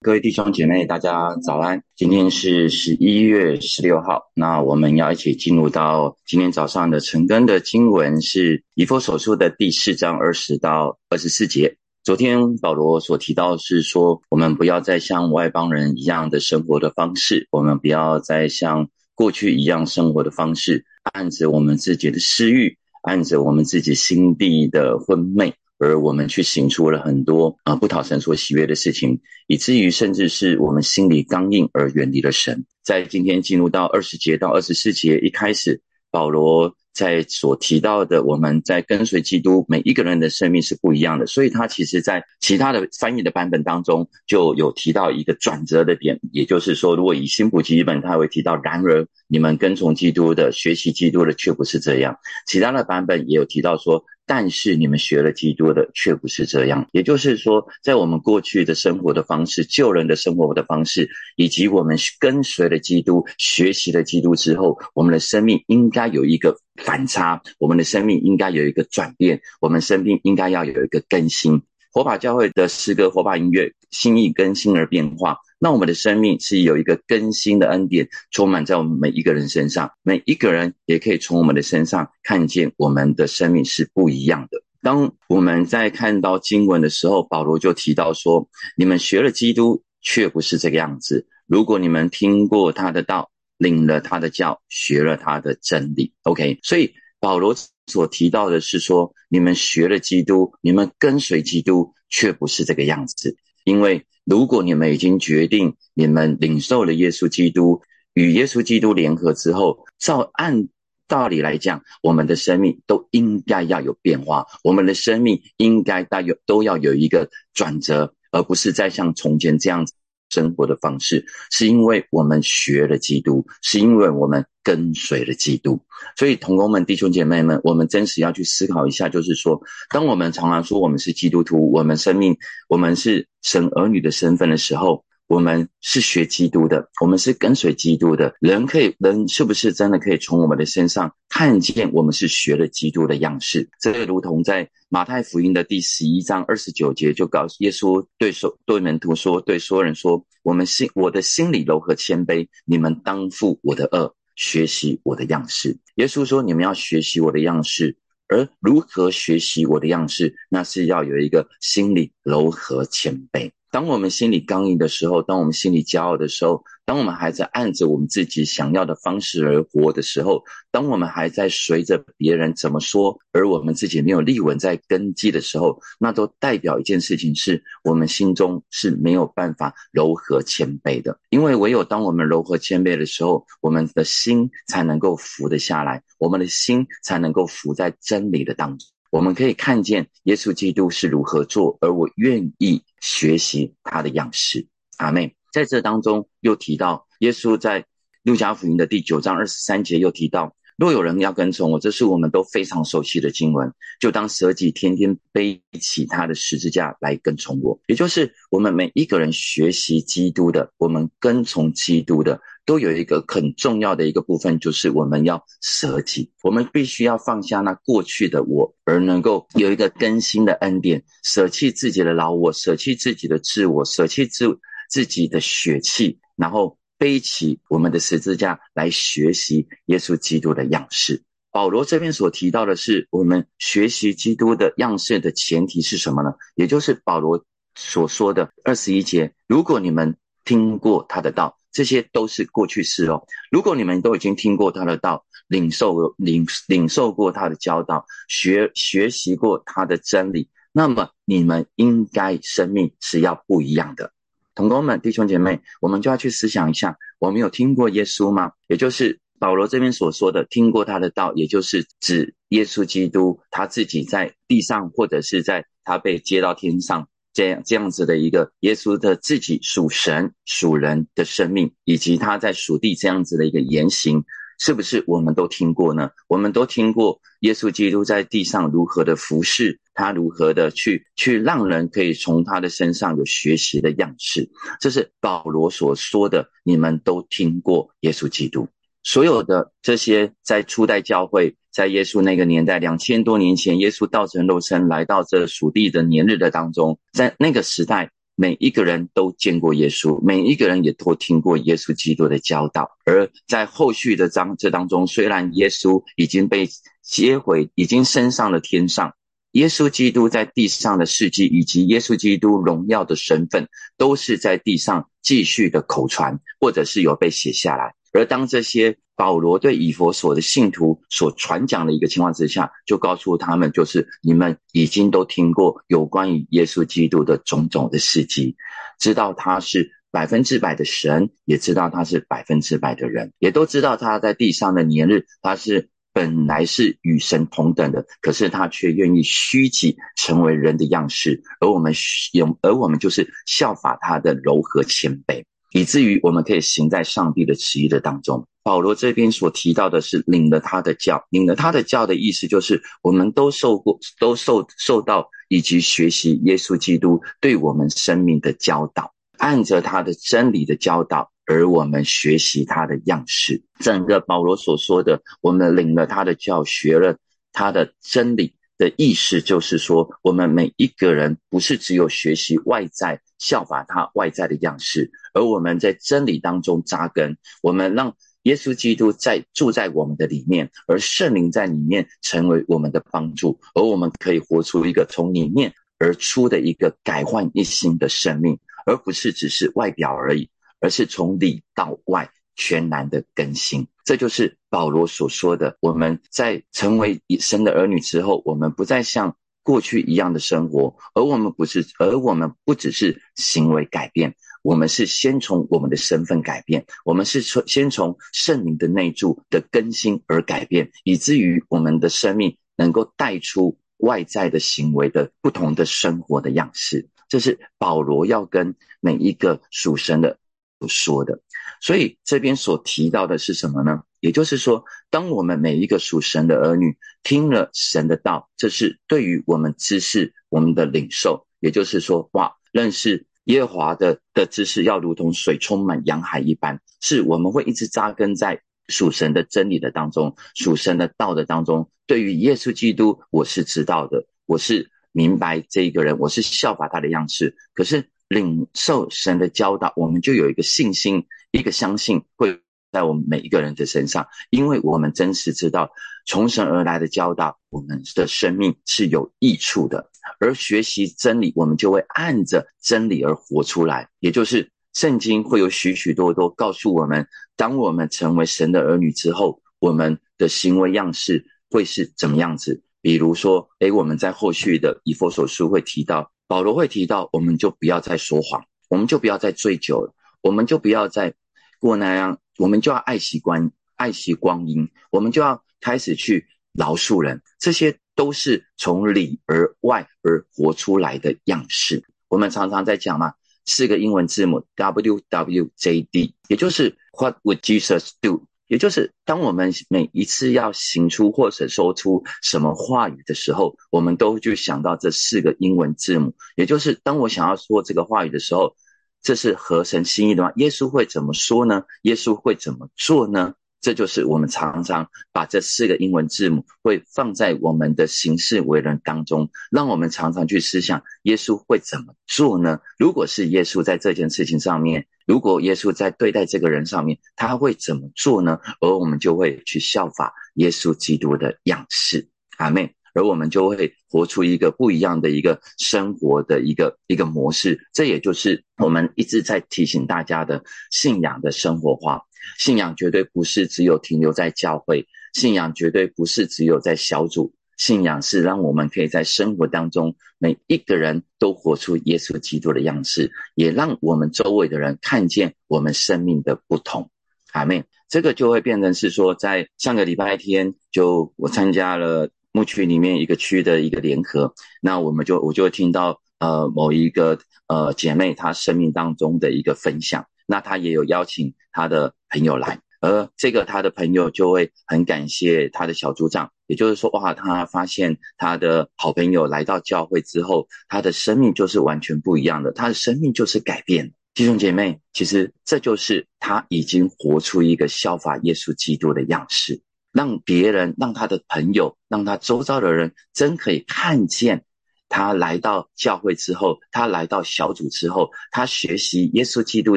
各位弟兄姐妹，大家早安！今天是十一月十六号，那我们要一起进入到今天早上的晨更的经文，是以弗所书的第四章二十到二十四节。昨天保罗所提到是说，我们不要再像外邦人一样的生活的方式，我们不要再像过去一样生活的方式，按着我们自己的私欲，按着我们自己心地的昏昧。而我们去行出了很多啊不讨神所喜悦的事情，以至于甚至是我们心里刚硬而远离了神。在今天进入到二十节到二十四节，一开始保罗在所提到的，我们在跟随基督，每一个人的生命是不一样的。所以他其实在其他的翻译的版本当中就有提到一个转折的点，也就是说，如果以新普基本，他会提到，然而你们跟从基督的、学习基督的却不是这样。其他的版本也有提到说。但是你们学了基督的，却不是这样。也就是说，在我们过去的生活的方式、救人的生活的方式，以及我们跟随了基督、学习了基督之后，我们的生命应该有一个反差，我们的生命应该有一个转变，我们生命应该要有一个更新。火把教会的诗歌、火把音乐，心意更新而变化。那我们的生命是有一个更新的恩典，充满在我们每一个人身上。每一个人也可以从我们的身上看见我们的生命是不一样的。当我们在看到经文的时候，保罗就提到说：“你们学了基督，却不是这个样子。如果你们听过他的道，领了他的教，学了他的真理。”OK，所以保罗。所提到的是说，你们学了基督，你们跟随基督，却不是这个样子。因为如果你们已经决定，你们领受了耶稣基督，与耶稣基督联合之后，照按道理来讲，我们的生命都应该要有变化，我们的生命应该带有都要有一个转折，而不是再像从前这样子。生活的方式，是因为我们学了基督，是因为我们跟随了基督。所以，同工们、弟兄姐妹们，我们真实要去思考一下，就是说，当我们常常说我们是基督徒，我们生命，我们是神儿女的身份的时候。我们是学基督的，我们是跟随基督的人，可以人是不是真的可以从我们的身上看见我们是学了基督的样式？这个如同在马太福音的第十一章二十九节就告诉耶稣对所对门徒说，对所有人说：我们心我的心里柔和谦卑，你们当负我的恶，学习我的样式。耶稣说：你们要学习我的样式，而如何学习我的样式？那是要有一个心理柔和谦卑。当我们心里刚硬的时候，当我们心里骄傲的时候，当我们还在按着我们自己想要的方式而活的时候，当我们还在随着别人怎么说，而我们自己没有立稳在根基的时候，那都代表一件事情，是我们心中是没有办法柔和谦卑的。因为唯有当我们柔和谦卑的时候，我们的心才能够服得下来，我们的心才能够服在真理的当中。我们可以看见耶稣基督是如何做，而我愿意学习他的样式。阿妹在这当中又提到，耶稣在路加福音的第九章二十三节又提到。若有人要跟从我，这是我们都非常熟悉的经文，就当舍己，天天背起他的十字架来跟从我。也就是我们每一个人学习基督的，我们跟从基督的，都有一个很重要的一个部分，就是我们要舍己，我们必须要放下那过去的我，而能够有一个更新的恩典，舍弃自己的老我，舍弃自己的自我，舍弃自自己的血气，然后。背起我们的十字架来学习耶稣基督的样式。保罗这边所提到的是，我们学习基督的样式的前提是什么呢？也就是保罗所说的二十一节：如果你们听过他的道，这些都是过去式哦。如果你们都已经听过他的道，领受领领受过他的教导，学学习过他的真理，那么你们应该生命是要不一样的。同工们、弟兄姐妹，我们就要去思想一下：我们有听过耶稣吗？也就是保罗这边所说的，听过他的道，也就是指耶稣基督他自己在地上，或者是在他被接到天上这样这样子的一个耶稣的自己属神属人的生命，以及他在属地这样子的一个言行。是不是我们都听过呢？我们都听过耶稣基督在地上如何的服侍，他如何的去去让人可以从他的身上有学习的样式。这是保罗所说的，你们都听过耶稣基督。所有的这些在初代教会，在耶稣那个年代两千多年前，耶稣道成肉身来到这属地的年日的当中，在那个时代。每一个人都见过耶稣，每一个人也都听过耶稣基督的教导。而在后续的章这当中，虽然耶稣已经被接回，已经升上了天上，耶稣基督在地上的事迹，以及耶稣基督荣耀的身份，都是在地上继续的口传，或者是有被写下来。而当这些保罗对以佛所的信徒所传讲的一个情况之下，就告诉他们，就是你们已经都听过有关于耶稣基督的种种的事迹，知道他是百分之百的神，也知道他是百分之百的人，也都知道他在地上的年日，他是本来是与神同等的，可是他却愿意虚己成为人的样式，而我们有，而我们就是效法他的柔和谦卑。以至于我们可以行在上帝的旨意的当中。保罗这边所提到的是领了他的教，领了他的教的意思就是我们都受过、都受受到以及学习耶稣基督对我们生命的教导，按着他的真理的教导，而我们学习他的样式。整个保罗所说的，我们领了他的教，学了他的真理。的意思就是说，我们每一个人不是只有学习外在效法他外在的样式，而我们在真理当中扎根，我们让耶稣基督在住在我们的里面，而圣灵在里面成为我们的帮助，而我们可以活出一个从里面而出的一个改换一新的生命，而不是只是外表而已，而是从里到外。全然的更新，这就是保罗所说的。我们在成为神的儿女之后，我们不再像过去一样的生活，而我们不是，而我们不只是行为改变，我们是先从我们的身份改变，我们是从先从圣灵的内住的更新而改变，以至于我们的生命能够带出外在的行为的不同的生活的样式。这是保罗要跟每一个属神的说的。所以这边所提到的是什么呢？也就是说，当我们每一个属神的儿女听了神的道，这是对于我们知识、我们的领受。也就是说，哇，认识耶和华的的知识要如同水充满洋海一般，是我们会一直扎根在属神的真理的当中、属神的道的当中。对于耶稣基督，我是知道的，我是明白这一个人，我是效法他的样式。可是。领受神的教导，我们就有一个信心，一个相信会在我们每一个人的身上，因为我们真实知道从神而来的教导，我们的生命是有益处的。而学习真理，我们就会按着真理而活出来。也就是圣经会有许许多多告诉我们，当我们成为神的儿女之后，我们的行为样式会是怎么样子。比如说，诶，我们在后续的以佛所书会提到。保罗会提到，我们就不要再说谎，我们就不要再醉酒了，我们就不要再过那样，我们就要爱惜光爱惜光阴，我们就要开始去饶恕人，这些都是从里而外而活出来的样式。我们常常在讲嘛，四个英文字母 W W J D，也就是 What would Jesus do？也就是当我们每一次要行出或者说出什么话语的时候，我们都就想到这四个英文字母。也就是当我想要说这个话语的时候，这是合神心意的吗？耶稣会怎么说呢？耶稣会怎么做呢？这就是我们常常把这四个英文字母会放在我们的行事为人当中，让我们常常去思想耶稣会怎么做呢？如果是耶稣在这件事情上面，如果耶稣在对待这个人上面，他会怎么做呢？而我们就会去效法耶稣基督的样式，阿妹，而我们就会活出一个不一样的一个生活的一个一个模式。这也就是我们一直在提醒大家的信仰的生活化。信仰绝对不是只有停留在教会，信仰绝对不是只有在小组，信仰是让我们可以在生活当中每一个人都活出耶稣基督的样式，也让我们周围的人看见我们生命的不同。阿妹，这个就会变成是说，在上个礼拜天，就我参加了牧区里面一个区的一个联合，那我们就我就听到呃某一个呃姐妹她生命当中的一个分享。那她也有邀请她的朋友来，而这个他的朋友就会很感谢他的小组长，也就是说，哇，他发现他的好朋友来到教会之后，他的生命就是完全不一样的，他的生命就是改变。弟兄姐妹，其实这就是他已经活出一个效法耶稣基督的样式，让别人、让他的朋友、让他周遭的人真可以看见他来到教会之后，他来到小组之后，他学习耶稣基督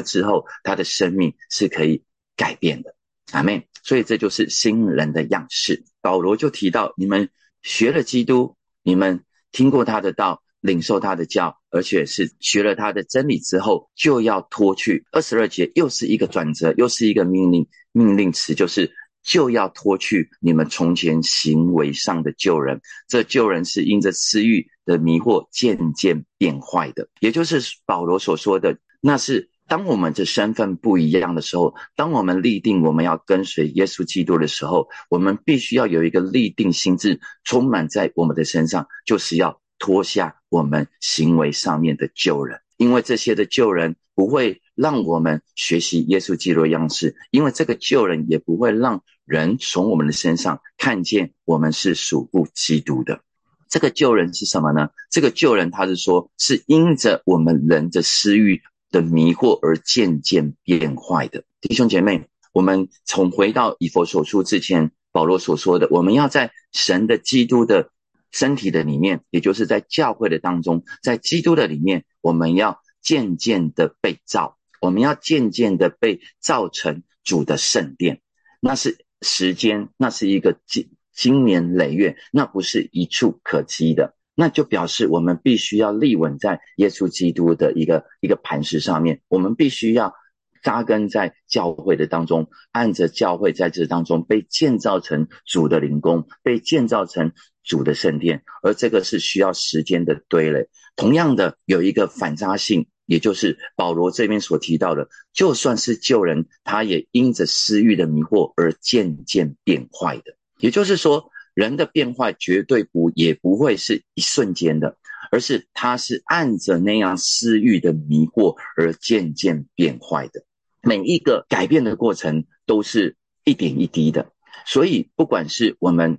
之后，他的生命是可以改变的。阿妹，所以这就是新人的样式。保罗就提到，你们学了基督，你们听过他的道，领受他的教，而且是学了他的真理之后，就要脱去。二十二节又是一个转折，又是一个命令，命令词就是。就要脱去你们从前行为上的旧人，这旧人是因着私欲的迷惑渐渐变坏的，也就是保罗所说的，那是当我们的身份不一样的时候，当我们立定我们要跟随耶稣基督的时候，我们必须要有一个立定心智，充满在我们的身上，就是要脱下我们行为上面的旧人，因为这些的旧人不会。让我们学习耶稣基督的样式，因为这个旧人也不会让人从我们的身上看见我们是属不基督的。这个救人是什么呢？这个救人，他是说，是因着我们人的私欲的迷惑而渐渐变坏的。弟兄姐妹，我们从回到以佛所书之前，保罗所说的，我们要在神的基督的身体的里面，也就是在教会的当中，在基督的里面，我们要渐渐的被造。我们要渐渐的被造成主的圣殿，那是时间，那是一个经经年累月，那不是一触可及的，那就表示我们必须要立稳在耶稣基督的一个一个磐石上面，我们必须要扎根在教会的当中，按着教会在这当中被建造成主的灵宫，被建造成主的圣殿，而这个是需要时间的堆垒。同样的，有一个反差性。也就是保罗这边所提到的，就算是救人，他也因着私欲的迷惑而渐渐变坏的。也就是说，人的变坏绝对不也不会是一瞬间的，而是他是按着那样私欲的迷惑而渐渐变坏的。每一个改变的过程都是一点一滴的，所以不管是我们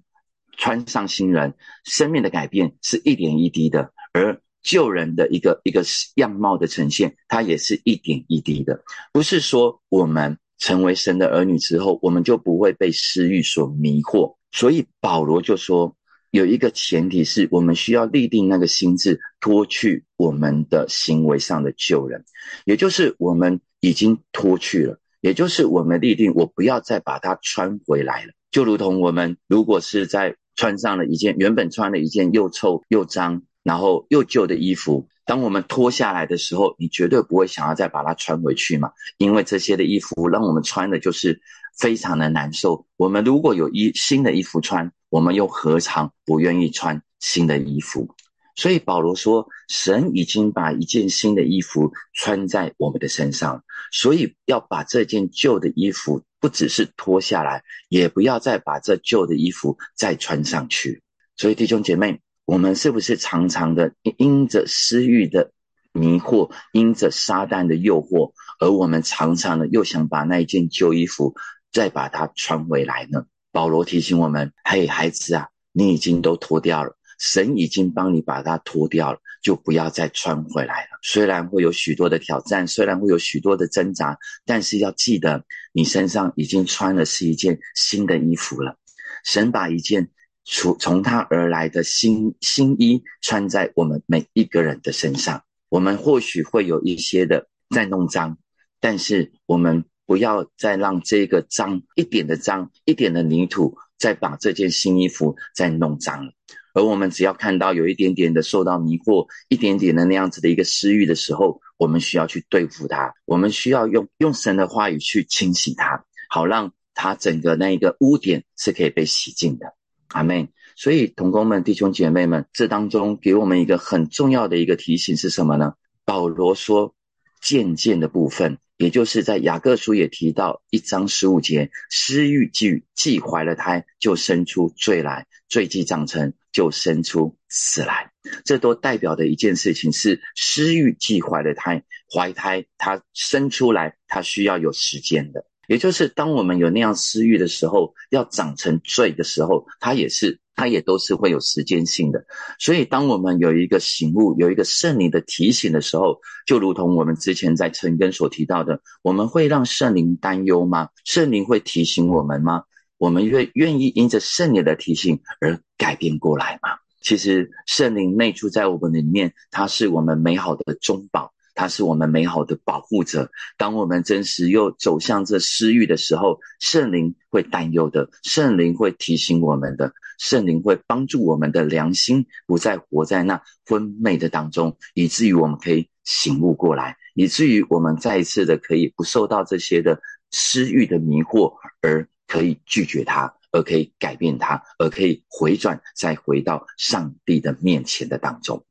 穿上新人，生命的改变是一点一滴的，而。救人的一个一个样貌的呈现，它也是一点一滴的，不是说我们成为神的儿女之后，我们就不会被私欲所迷惑。所以保罗就说，有一个前提是我们需要立定那个心智，脱去我们的行为上的旧人，也就是我们已经脱去了，也就是我们立定，我不要再把它穿回来了。就如同我们如果是在穿上了一件原本穿了一件又臭又脏。然后又旧的衣服，当我们脱下来的时候，你绝对不会想要再把它穿回去嘛？因为这些的衣服让我们穿的就是非常的难受。我们如果有衣新的衣服穿，我们又何尝不愿意穿新的衣服？所以保罗说，神已经把一件新的衣服穿在我们的身上，所以要把这件旧的衣服不只是脱下来，也不要再把这旧的衣服再穿上去。所以弟兄姐妹。我们是不是常常的因着私欲的迷惑，因着撒旦的诱惑，而我们常常的又想把那一件旧衣服再把它穿回来呢？保罗提醒我们：嘿，孩子啊，你已经都脱掉了，神已经帮你把它脱掉了，就不要再穿回来了。虽然会有许多的挑战，虽然会有许多的挣扎，但是要记得，你身上已经穿的是一件新的衣服了。神把一件。从从他而来的新新衣穿在我们每一个人的身上，我们或许会有一些的在弄脏，但是我们不要再让这个脏一点的脏一点的泥土再把这件新衣服再弄脏了。而我们只要看到有一点点的受到迷惑，一点点的那样子的一个私欲的时候，我们需要去对付它，我们需要用用神的话语去清洗它，好让它整个那一个污点是可以被洗净的。阿妹，所以同工们、弟兄姐妹们，这当中给我们一个很重要的一个提醒是什么呢？保罗说，渐渐的部分，也就是在雅各书也提到一章十五节，私欲既既怀了胎，就生出罪来；罪既长成，就生出死来。这都代表的一件事情是，私欲既怀了胎，怀胎它生出来，它需要有时间的。也就是当我们有那样私欲的时候，要长成罪的时候，它也是，它也都是会有时间性的。所以，当我们有一个醒悟，有一个圣灵的提醒的时候，就如同我们之前在陈根所提到的，我们会让圣灵担忧吗？圣灵会提醒我们吗？我们愿愿意因着圣灵的提醒而改变过来吗？其实圣灵内住在我们里面，它是我们美好的中保，他是我们美好的保护者。当我们真实又走向这私欲的时候，圣灵会担忧的，圣灵会提醒我们的，圣灵会帮助我们的良心不再活在那昏昧的当中，以至于我们可以醒悟过来，以至于我们再一次的可以不受到这些的私欲的迷惑，而可以拒绝它。而可以改变它，而可以回转，再回到上帝的面前的当中。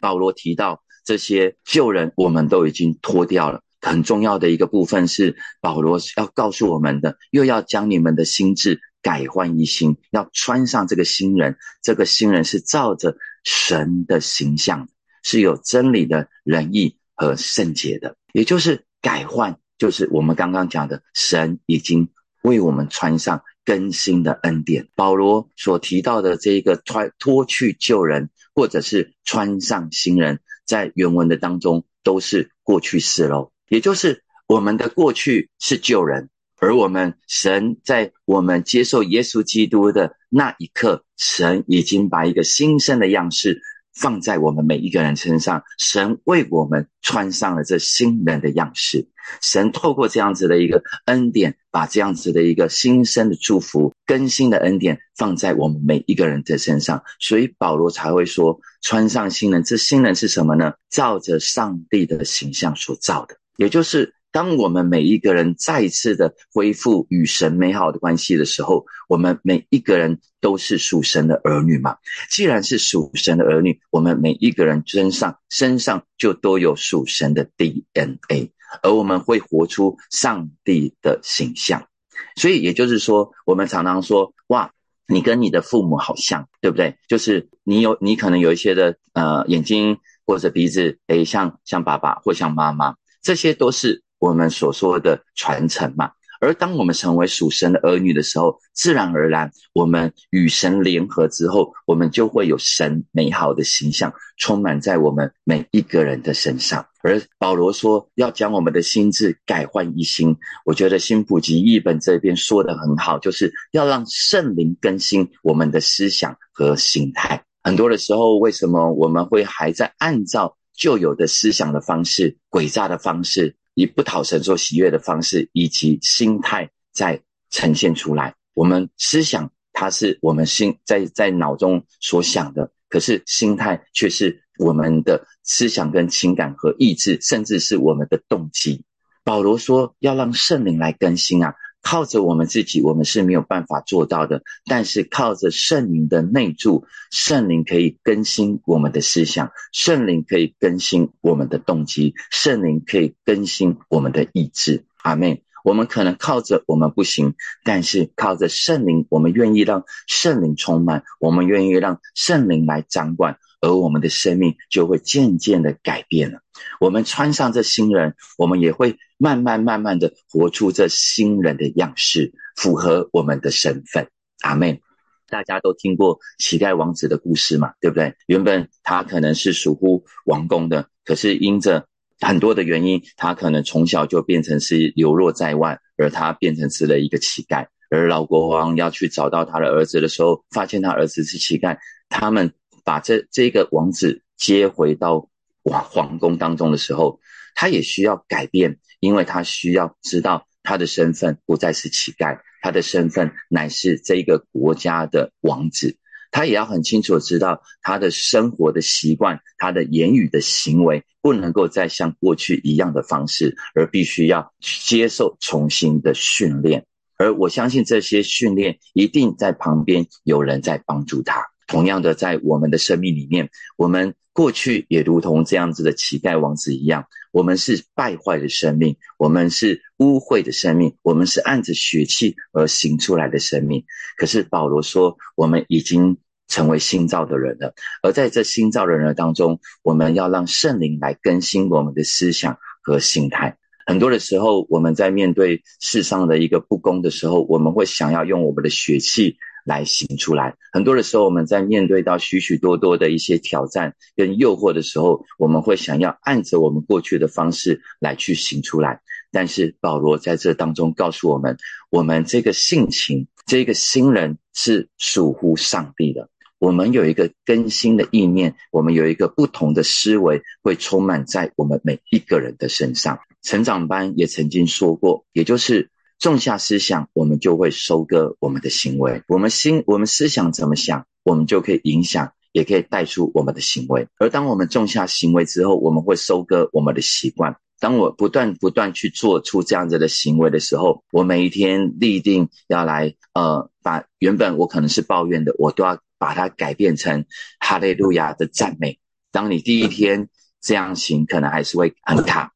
保罗提到这些旧人，我们都已经脱掉了。很重要的一个部分是，保罗要告诉我们的，又要将你们的心智改换一新，要穿上这个新人。这个新人是照着神的形象，是有真理的仁义和圣洁的，也就是改换，就是我们刚刚讲的，神已经为我们穿上。更新的恩典，保罗所提到的这个脱脱去旧人，或者是穿上新人，在原文的当中都是过去式喽。也就是我们的过去是旧人，而我们神在我们接受耶稣基督的那一刻，神已经把一个新生的样式。放在我们每一个人身上，神为我们穿上了这新人的样式。神透过这样子的一个恩典，把这样子的一个新生的祝福、更新的恩典放在我们每一个人的身上。所以保罗才会说，穿上新人。这新人是什么呢？照着上帝的形象所造的，也就是。当我们每一个人再次的恢复与神美好的关系的时候，我们每一个人都是属神的儿女嘛。既然是属神的儿女，我们每一个人身上身上就都有属神的 DNA，而我们会活出上帝的形象。所以也就是说，我们常常说，哇，你跟你的父母好像，对不对？就是你有你可能有一些的呃眼睛或者鼻子，诶，像像爸爸或像妈妈，这些都是。我们所说的传承嘛，而当我们成为属神的儿女的时候，自然而然，我们与神联合之后，我们就会有神美好的形象充满在我们每一个人的身上。而保罗说要将我们的心智改换一新，我觉得新普及译本这边说的很好，就是要让圣灵更新我们的思想和心态。很多的时候，为什么我们会还在按照旧有的思想的方式、诡诈的方式？以不讨神所喜悦的方式以及心态在呈现出来。我们思想它是我们心在在脑中所想的，可是心态却是我们的思想跟情感和意志，甚至是我们的动机。保罗说要让圣灵来更新啊。靠着我们自己，我们是没有办法做到的。但是靠着圣灵的内助，圣灵可以更新我们的思想，圣灵可以更新我们的动机，圣灵可以更新我们的意志。阿妹，我们可能靠着我们不行，但是靠着圣灵，我们愿意让圣灵充满，我们愿意让圣灵来掌管。而我们的生命就会渐渐的改变了。我们穿上这新人，我们也会慢慢慢慢的活出这新人的样式，符合我们的身份。阿妹，大家都听过乞丐王子的故事嘛？对不对？原本他可能是属乎王宫的，可是因着很多的原因，他可能从小就变成是流落在外，而他变成是了一个乞丐。而老国王要去找到他的儿子的时候，发现他儿子是乞丐，他们。把这这个王子接回到皇皇宫当中的时候，他也需要改变，因为他需要知道他的身份不再是乞丐，他的身份乃是这个国家的王子。他也要很清楚知道他的生活的习惯，他的言语的行为不能够再像过去一样的方式，而必须要接受重新的训练。而我相信这些训练一定在旁边有人在帮助他。同样的，在我们的生命里面，我们过去也如同这样子的乞丐王子一样，我们是败坏的生命，我们是污秽的生命，我们是按着血气而行出来的生命。可是保罗说，我们已经成为新造的人了，而在这新造的人当中，我们要让圣灵来更新我们的思想和心态。很多的时候，我们在面对世上的一个不公的时候，我们会想要用我们的血气。来行出来。很多的时候，我们在面对到许许多多的一些挑战跟诱惑的时候，我们会想要按着我们过去的方式来去行出来。但是保罗在这当中告诉我们，我们这个性情，这个新人是属乎上帝的。我们有一个更新的意念，我们有一个不同的思维，会充满在我们每一个人的身上。成长班也曾经说过，也就是种下思想，我们就会收割我们的行为。我们心，我们思想怎么想，我们就可以影响，也可以带出我们的行为。而当我们种下行为之后，我们会收割我们的习惯。当我不断不断去做出这样子的行为的时候，我每一天立定要来，呃，把原本我可能是抱怨的，我都要把它改变成哈利路亚的赞美。当你第一天这样行，可能还是会很卡；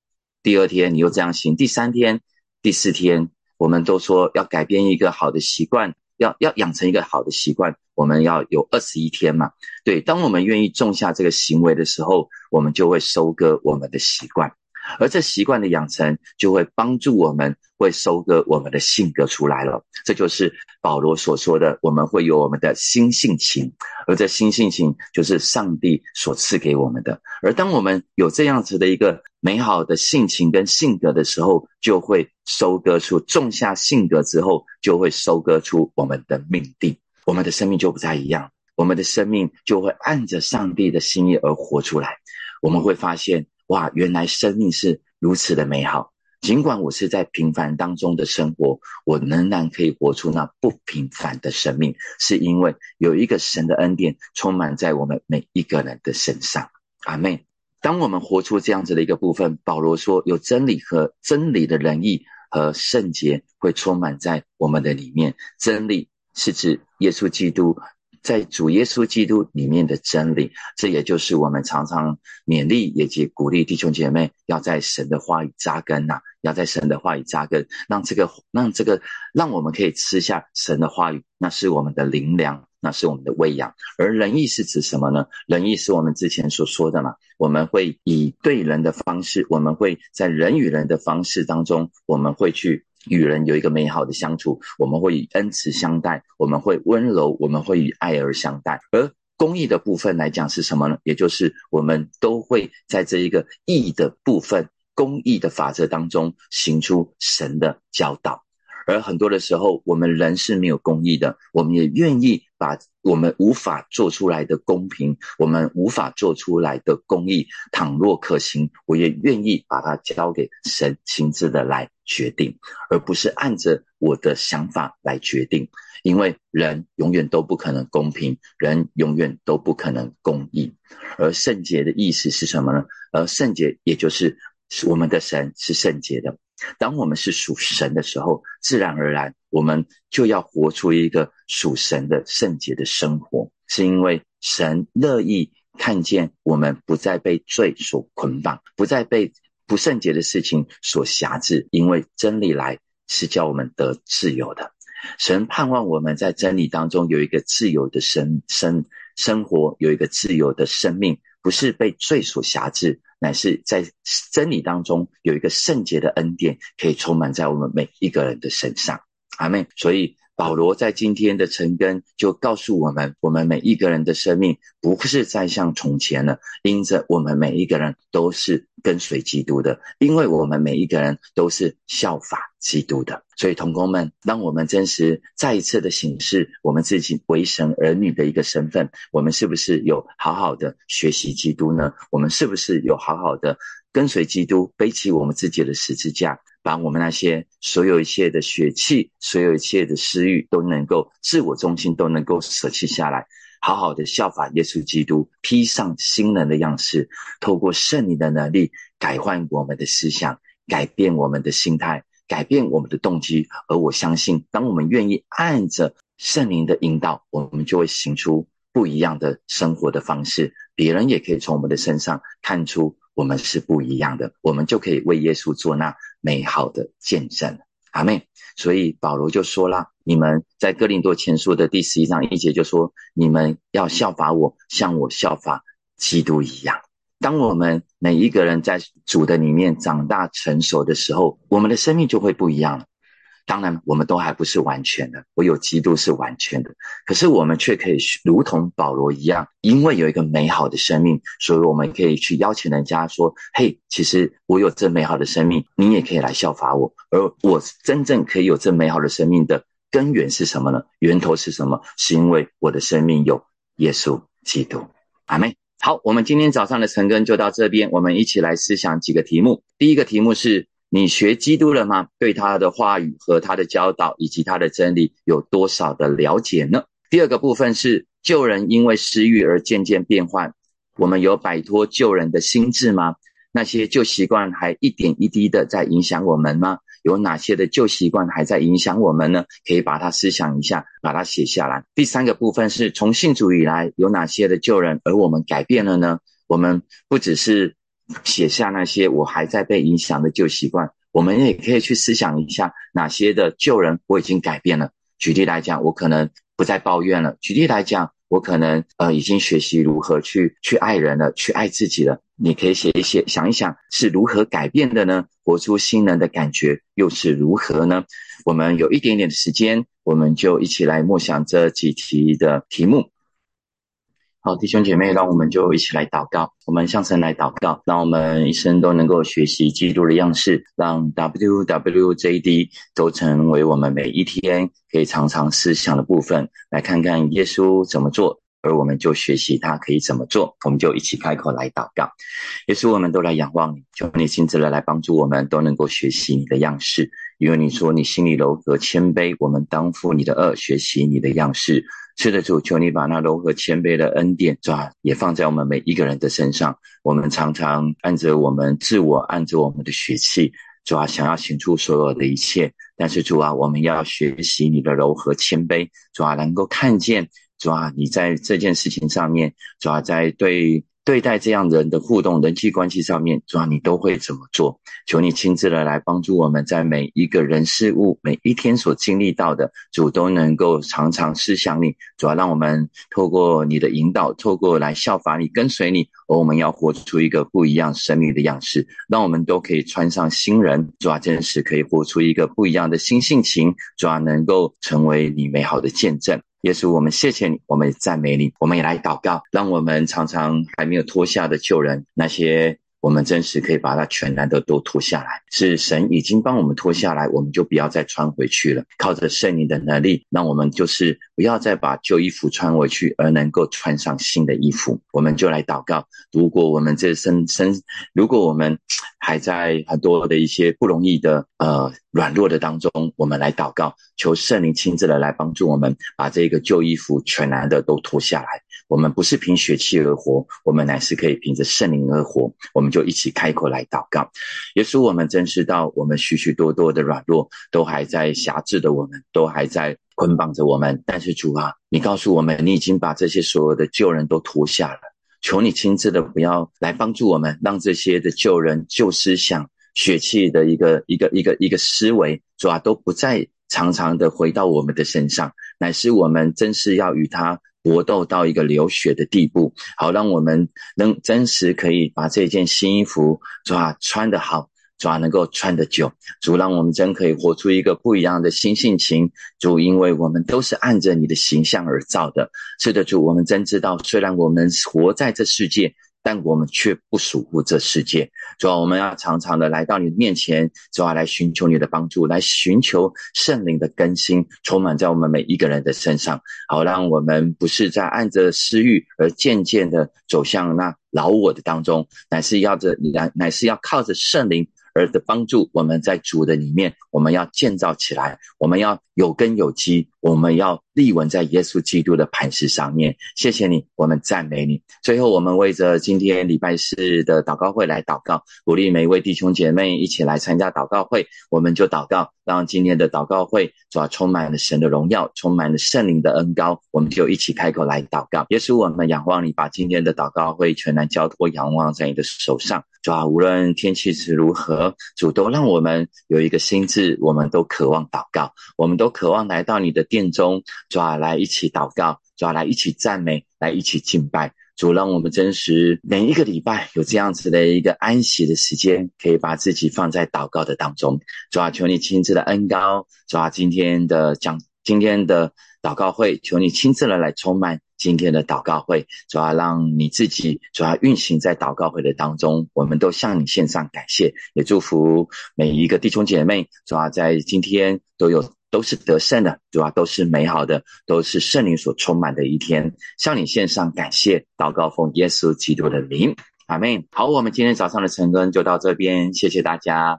第二天你又这样行，第三天、第四天，我们都说要改变一个好的习惯，要要养成一个好的习惯，我们要有二十一天嘛。对，当我们愿意种下这个行为的时候，我们就会收割我们的习惯。而这习惯的养成，就会帮助我们，会收割我们的性格出来了。这就是保罗所说的，我们会有我们的新性情，而这新性情就是上帝所赐给我们的。而当我们有这样子的一个美好的性情跟性格的时候，就会收割出种下性格之后，就会收割出我们的命定，我们的生命就不再一样，我们的生命就会按着上帝的心意而活出来。我们会发现。哇，原来生命是如此的美好。尽管我是在平凡当中的生活，我仍然可以活出那不平凡的生命，是因为有一个神的恩典充满在我们每一个人的身上。阿妹，当我们活出这样子的一个部分，保罗说，有真理和真理的仁义和圣洁会充满在我们的里面。真理是指耶稣基督。在主耶稣基督里面的真理，这也就是我们常常勉励，以及鼓励弟兄姐妹要在神的话语扎根呐，要在神的话语扎根，让这个让这个让我们可以吃下神的话语，那是我们的灵粮，那是我们的喂养。而仁义是指什么呢？仁义是我们之前所说的嘛，我们会以对人的方式，我们会在人与人的方式当中，我们会去。与人有一个美好的相处，我们会以恩慈相待，我们会温柔，我们会以爱而相待。而公益的部分来讲是什么呢？也就是我们都会在这一个义的部分、公益的法则当中行出神的教导。而很多的时候，我们人是没有公义的，我们也愿意把我们无法做出来的公平，我们无法做出来的公义，倘若可行，我也愿意把它交给神亲自的来决定，而不是按着我的想法来决定，因为人永远都不可能公平，人永远都不可能公义。而圣洁的意思是什么呢？而圣洁也就是我们的神是圣洁的。当我们是属神的时候，自然而然我们就要活出一个属神的圣洁的生活，是因为神乐意看见我们不再被罪所捆绑，不再被不圣洁的事情所辖制，因为真理来是叫我们得自由的。神盼望我们在真理当中有一个自由的生生生活，有一个自由的生命，不是被罪所辖制。乃是在真理当中有一个圣洁的恩典，可以充满在我们每一个人的身上，阿妹。所以保罗在今天的成根就告诉我们，我们每一个人的生命不是再像从前了，因着我们每一个人都是跟随基督的，因为我们每一个人都是效法基督的。所以同工们，让我们真实再一次的显示我们自己为神儿女的一个身份。我们是不是有好好的学习基督呢？我们是不是有好好的跟随基督，背起我们自己的十字架，把我们那些所有一切的血气、所有一切的私欲都能够自我中心都能够舍弃下来，好好的效法耶稣基督，披上新人的样式，透过圣灵的能力改换我们的思想，改变我们的心态。改变我们的动机，而我相信，当我们愿意按着圣灵的引导，我们就会行出不一样的生活的方式。别人也可以从我们的身上看出我们是不一样的，我们就可以为耶稣做那美好的见证。阿妹，所以保罗就说了：“你们在哥林多前书的第十一章一节就说，你们要效法我，像我效法基督一样。”当我们每一个人在主的里面长大成熟的时候，我们的生命就会不一样了。当然，我们都还不是完全的，我有基督是完全的，可是我们却可以如同保罗一样，因为有一个美好的生命，所以我们可以去邀请人家说：“嘿，其实我有这美好的生命，你也可以来效法我。”而我真正可以有这美好的生命的根源是什么呢？源头是什么？是因为我的生命有。耶稣基督。阿妹，好，我们今天早上的晨更就到这边，我们一起来思想几个题目。第一个题目是你学基督了吗？对他的话语和他的教导以及他的真理有多少的了解呢？第二个部分是旧人因为失欲而渐渐变换，我们有摆脱旧人的心智吗？那些旧习惯还一点一滴的在影响我们吗？有哪些的旧习惯还在影响我们呢？可以把它思想一下，把它写下来。第三个部分是从信主以来有哪些的旧人，而我们改变了呢？我们不只是写下那些我还在被影响的旧习惯，我们也可以去思想一下哪些的旧人我已经改变了。举例来讲，我可能不再抱怨了。举例来讲。我可能呃已经学习如何去去爱人了，去爱自己了。你可以写一写，想一想是如何改变的呢？活出新人的感觉又是如何呢？我们有一点点的时间，我们就一起来默想这几题的题目。好，弟兄姐妹，让我们就一起来祷告。我们向神来祷告，让我们一生都能够学习基督的样式，让 WWJD 都成为我们每一天可以常常思想的部分。来看看耶稣怎么做，而我们就学习他可以怎么做。我们就一起开口来祷告。耶稣，我们都来仰望你，求你亲自的来帮助我们，都能够学习你的样式。因为你说你心里柔和谦卑，我们当负你的恶，学习你的样式。是的，主，求你把那柔和谦卑的恩典，抓也放在我们每一个人的身上。我们常常按着我们自我，按着我们的血气，主啊，想要行出所有的一切。但是主啊，我们要学习你的柔和谦卑，主啊，能够看见，主啊，你在这件事情上面，主啊，在对。对待这样人的互动、人际关系上面，主要你都会怎么做？求你亲自的来帮助我们，在每一个人事物、每一天所经历到的，主都能够常常思想你。主要让我们透过你的引导，透过来效法你、跟随你，而我们要活出一个不一样生命的样式，让我们都可以穿上新人。主要真实可以活出一个不一样的新性情，主要能够成为你美好的见证。耶稣，我们谢谢你，我们赞美你，我们也来祷告，让我们常常还没有脱下的旧人，那些。我们真实可以把它全然的都脱下来，是神已经帮我们脱下来，我们就不要再穿回去了。靠着圣灵的能力，让我们就是不要再把旧衣服穿回去，而能够穿上新的衣服。我们就来祷告，如果我们这身身，如果我们还在很多的一些不容易的呃软弱的当中，我们来祷告，求圣灵亲自的来帮助我们，把这个旧衣服全然的都脱下来。我们不是凭血气而活，我们乃是可以凭着圣灵而活。我们就一起开口来祷告，耶稣，我们真知道我们许许多多的软弱都还在辖制的，我们都还在捆绑着我们。但是主啊，你告诉我们，你已经把这些所有的旧人都脱下了。求你亲自的不要来帮助我们，让这些的旧人、旧思想、血气的一个一个一个一个思维，主啊，都不再常常的回到我们的身上，乃是我们真是要与他。搏斗到一个流血的地步，好让我们能真实可以把这件新衣服抓穿得好，抓能够穿得久。主让我们真可以活出一个不一样的新性情。主，因为我们都是按着你的形象而造的。是的，主，我们真知道，虽然我们活在这世界。但我们却不属乎这世界，主要我们要常常的来到你面前，主要来寻求你的帮助，来寻求圣灵的更新，充满在我们每一个人的身上，好让我们不是在按着私欲而渐渐的走向那老我的当中，乃是要着乃乃是要靠着圣灵。而的帮助，我们在主的里面，我们要建造起来，我们要有根有基，我们要立稳在耶稣基督的磐石上面。谢谢你，我们赞美你。最后，我们为着今天礼拜四的祷告会来祷告，鼓励每一位弟兄姐妹一起来参加祷告会。我们就祷告，让今天的祷告会主要充满了神的荣耀，充满了圣灵的恩高。我们就一起开口来祷告。耶稣，我们仰望你，把今天的祷告会全然交托、仰望在你的手上。主啊，无论天气是如何，主都让我们有一个心智，我们都渴望祷告，我们都渴望来到你的殿中，主啊，来一起祷告，主啊，来一起赞美，来一起敬拜。主让我们真实每一个礼拜有这样子的一个安息的时间，可以把自己放在祷告的当中。主啊，求你亲自的恩高，主啊，今天的讲今天的祷告会，求你亲自的来充满。今天的祷告会，主要让你自己主要运行在祷告会的当中，我们都向你献上感谢，也祝福每一个弟兄姐妹，主要在今天都有都是得胜的，主要，都是美好的，都是圣灵所充满的一天。向你献上感谢，祷告奉耶稣基督的名，阿门。好，我们今天早上的晨更就到这边，谢谢大家。